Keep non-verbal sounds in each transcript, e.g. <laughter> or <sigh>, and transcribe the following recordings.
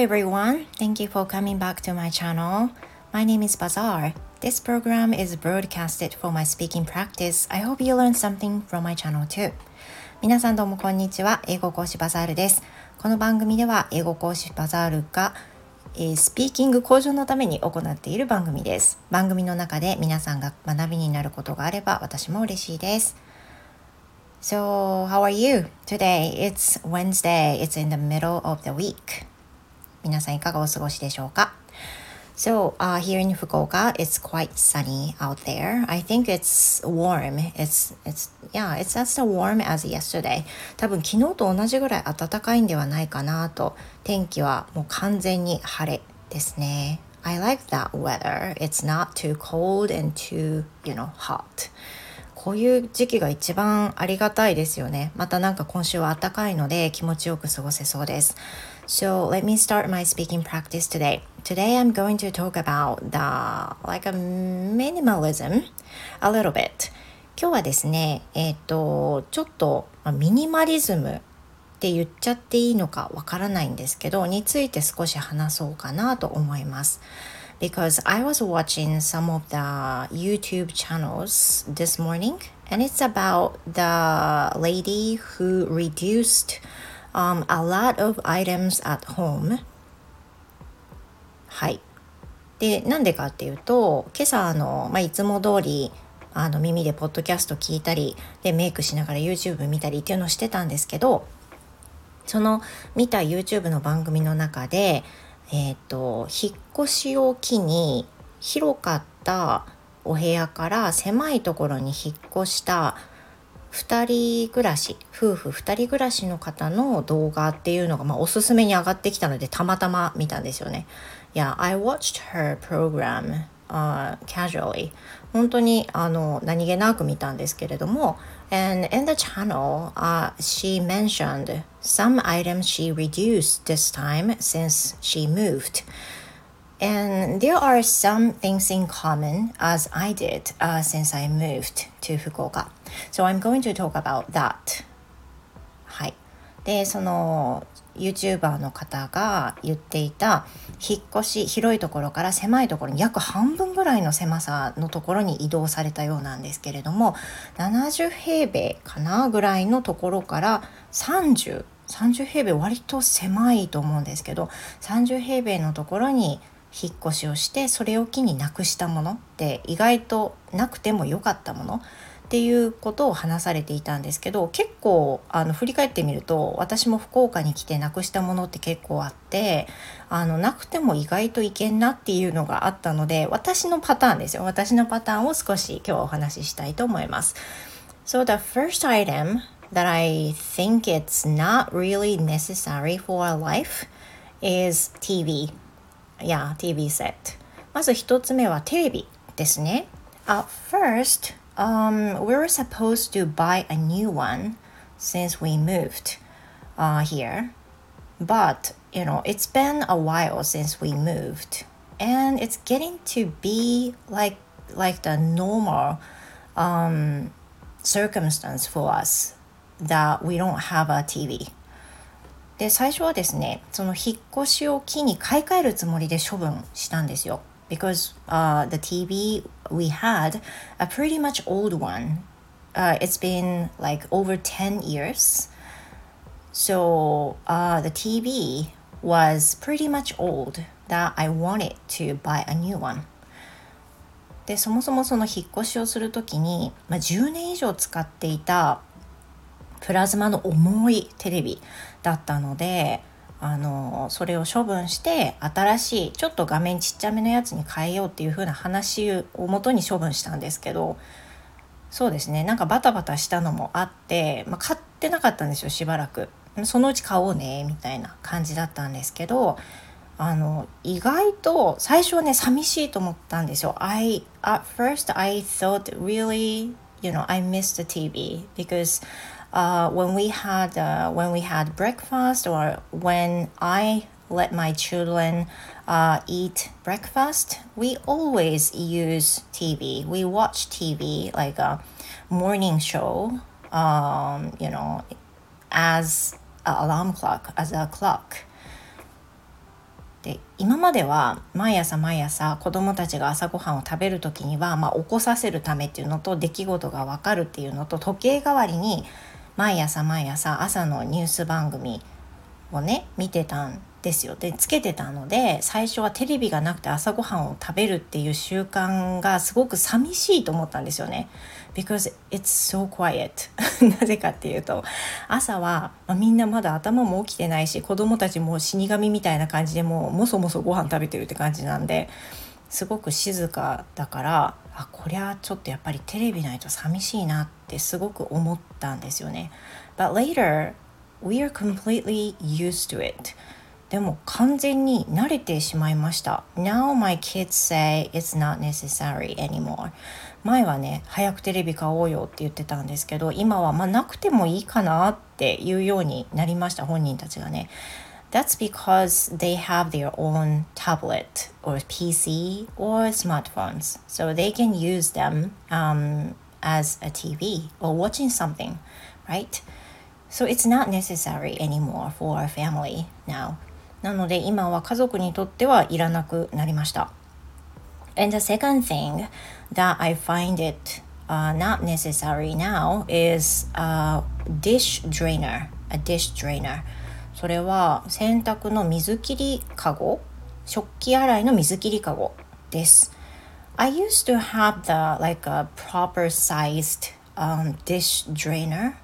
everyone. Thank you for coming back to my channel. My name is Bazaar. This program is broadcasted for my speaking practice. I hope you learn something from my channel too. 皆さんどうもこんにちは。英語講師バザールです。この番組では英語講師バザールが、えー、スピーキング向上のために行っている番組です。番組の中で皆さんが学びになることがあれば私も嬉しいです。So, how are you? Today it's Wednesday. It's in the middle of the week. 皆さんいかがお過ごしでしょうか So, uh, here in Fukuoka, it's quite sunny out there. I think it's warm. It's, it's, yeah, it's as warm as yesterday. 多分昨日と同じぐらい暖かいんではないかなと。天気はもう完全に晴れですね。I like that weather. It's not too cold and too, you know, hot. こういう時期が一番ありがたいですよね。またなんか今週は暖かいので気持ちよく過ごせそうです。So let me start my speaking practice today. Today I'm going to talk about the like a minimalism a little bit. 今日はですね、えっ、ー、と、ちょっと、ミニマリズムって言っちゃっていいのかわからないんですけど、について少し話そうかなと思います。Because I was watching some of the YouTube channels this morning, and it's about the lady who reduced um, a lot of items at home. はい。で、なんでかっていうと、今朝あの、まあ、いつも通り、あの耳でポッドキャスト聞いたりでメイクしながら YouTube 見たりっていうのをしてたんですけどその見た YouTube の番組の中でえ、ー、と引っ越しを機に広かったお部屋から狭いところに引っ越した2人暮らし夫婦2人暮らしの方の動画っていうのが、まあ、おすすめに上がってきたのでたまたま見たんですよね。Yeah, I watched her program、uh, casually 本当にあの何気なく見たんですけれども and in the channel、uh, she mentioned some items she reduced this time since she moved and there are some things in common as I did uh, since I moved to Fukuoka so I'm going to talk about that はいでその YouTuber の方が言っていた引っ越し広いところから狭いところに約半分ぐらいの狭さのところに移動されたようなんですけれども70平米かなぐらいのところから30 30平米割と狭いと思うんですけど30平米のところに引っ越しをしてそれを機になくしたものって意外となくても良かったものっていうことを話されていたんですけど結構あの振り返ってみると私も福岡に来てなくしたものって結構あってあのなくても意外といけんなっていうのがあったので私のパターンですよ私のパターンを少し今日はお話ししたいと思います。So the first item that I think it's not really necessary for our life is TV. Yeah, TV set. まず一つ目はテレビですね。At first, Um, we were supposed to buy a new one since we moved uh, here, but you know it's been a while since we moved, and it's getting to be like like the normal um, circumstance for us that we don't have a TV. で最初はですねその引っ越しを機に買い替えるつもりで処分したんですよ。 Because uh, the TV we had a pretty much old one. Uh, it's been like over 10 years. So uh, the TV was pretty much old that I wanted to buy a new one. でそもそもその引っ越しをする時に、まあ、10年以上使っていたプラズマの重いテレビだったのであのそれを処分して新しいちょっと画面ちっちゃめのやつに変えようっていう風な話をもとに処分したんですけどそうですね。なんかバタバタしたのもあって、まあ、買ってなかったんですよしばらく。そのうち買おうねみたいな感じだったんですけどあの意外と最初はね寂しいと思ったんですよ。I at first I thought really you know I missed the TV because uh, when we had uh, when we had breakfast or when I let my children uh, eat breakfast, we always use TV. We watch TV like a morning show, um, you know, as an alarm clock, as a clock. で今までは毎朝毎朝子どもたちが朝ごはんを食べる時には、まあ、起こさせるためっていうのと出来事が分かるっていうのと時計代わりに毎朝毎朝朝のニュース番組をね見てたんですよでつけてたので最初はテレビがなくて朝ごはんを食べるっていう習慣がすごく寂しいと思ったんですよね。Because it's so quiet <laughs> なぜかっていうと朝は、まあ、みんなまだ頭も起きてないし子供たちも死神みたいな感じでもうもそもそご飯食べてるって感じなんですごく静かだからあこりゃちょっとやっぱりテレビないと寂しいなってってすごく思ったんですよね。But later we are completely used to it. でも完全に慣れてしまいました。Now my kids say it's not necessary anymore. 前はね、早くテレビ買おうよって言ってたんですけど、今はまあなくてもいいかなっていうようになりました、本人たちがね。That's because they have their own tablet or PC or smartphones. So they can use them um, as a TV or watching something, right? So it's not necessary anymore for our family now. なので今は家族にとってはいらなくなりました。And the second thing that I find it uh, not necessary now is a dish drainer. A dish drainer. それは洗濯の水切りかご食器洗いの水切りかごです。I used to have the like a proper sized um, dish drainer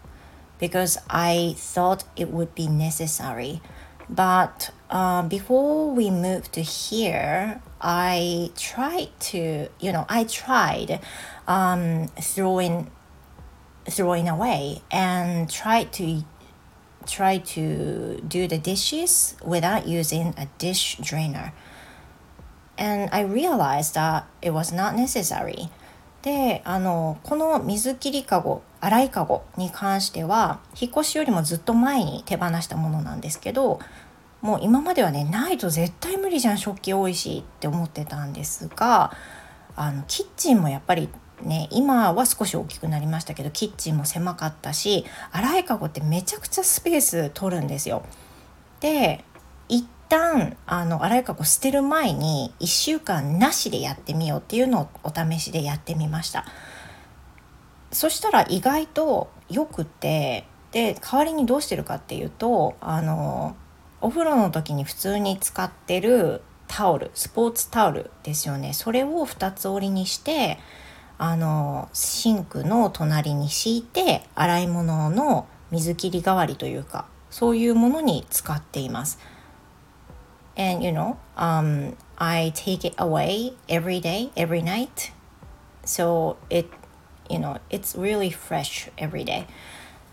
because I thought it would be necessary. But uh, before we moved to here, I tried to, you know, I tried um, throwing throwing away and tried to try to do the dishes without using a dish drainer. And I realized that it was not necessary. であのこの水切りかご洗いかごに関しては引っ越しよりもずっと前に手放したものなんですけどもう今まではねないと絶対無理じゃん食器多いしって思ってたんですがあのキッチンもやっぱりね今は少し大きくなりましたけどキッチンも狭かったし洗いかごってめちゃくちゃスペース取るんですよ。で旦あの洗いかご捨てる前に1週間なしでやってみようっていうのをお試しでやってみましたそしたら意外とよくてで代わりにどうしてるかっていうとあのお風呂の時に普通に使ってるタオルスポーツタオルですよねそれを2つ折りにしてあのシンクの隣に敷いて洗い物の水切り代わりというかそういうものに使っています。And you know um, i take it away every day every night so it you know it's really fresh every day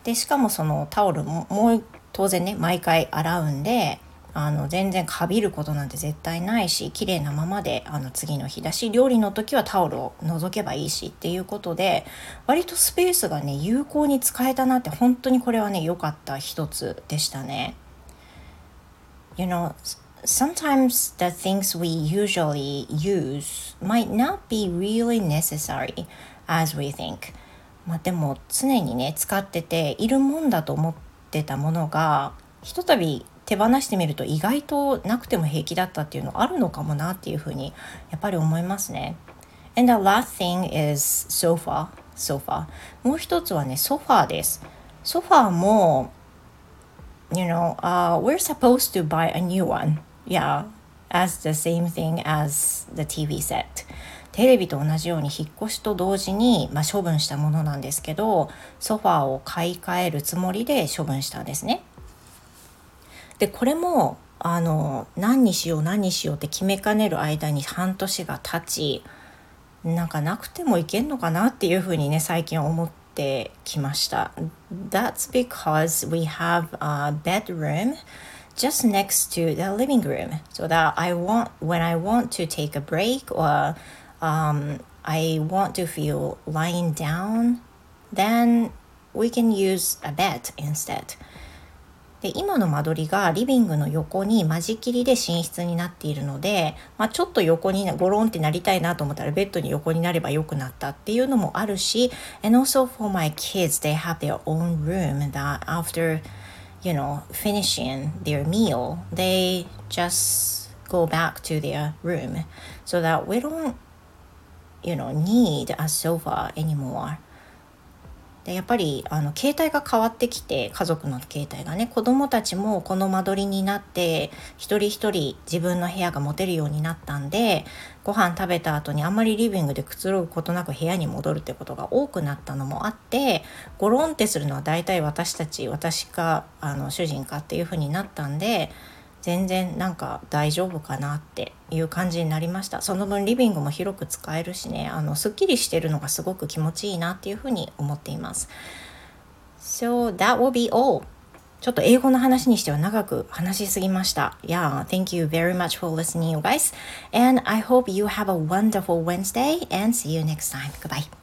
でしかもそのタオルももう当然ね毎回洗うんであの全然かびることなんて絶対ないし綺麗なままであの次の日だし料理の時はタオルを除けばいいしっていうことで割とスペースがね有効に使えたなって本当にこれはね良かった一つでしたね。You know, sometimes the things we usually use might not be really necessary as we think まあでも常にね使ってているもんだと思ってたものがひとたび手放してみると意外となくても平気だったっていうのあるのかもなっていうふうにやっぱり思いますね。And the last thing is sofa. sofa. もう一つはね、ソファーです。ソファーも you know, uh, we're supposed to buy a new one. Yeah, as the same thing as the TV set. テレビと同じように引っ越しと同時に、まあ、処分したものなんですけどソファーを買い替えるつもりで処分したんですね。でこれもあの何にしよう何にしようって決めかねる間に半年が経ちなんかなくてもいけんのかなっていうふうにね最近思ってきました。That's because we have a bedroom just next to the living room so that I want when I want to take a break or um, I want to feel lying down then we can use a bed instead で今の間取りがリビングの横に間仕切りで寝室になっているので、まあ、ちょっと横にゴロンってなりたいなと思ったらベッドに横になればよくなったっていうのもあるし and also for my kids they have their own room that after you know, finishing their meal, they just go back to their room so that we don't you know need a sofa anymore でやっぱりあの携帯が変わってきて家族の携帯がね子供たちもこの間取りになって一人一人自分の部屋が持てるようになったんでご飯食べた後にあんまりリビングでくつろぐことなく部屋に戻るってことが多くなったのもあってゴロンってするのは大体私たち私かあの主人かっていう風になったんで全然なんか大丈夫かなっていう感じになりましたその分リビングも広く使えるしねあのすっきりしてるのがすごく気持ちいいなっていうふうに思っています So that will be all ちょっと英語の話にしては長く話しすぎました。Yeah, thank you very much for listening, you guys. And I hope you have a wonderful Wednesday and see you next time. Goodbye.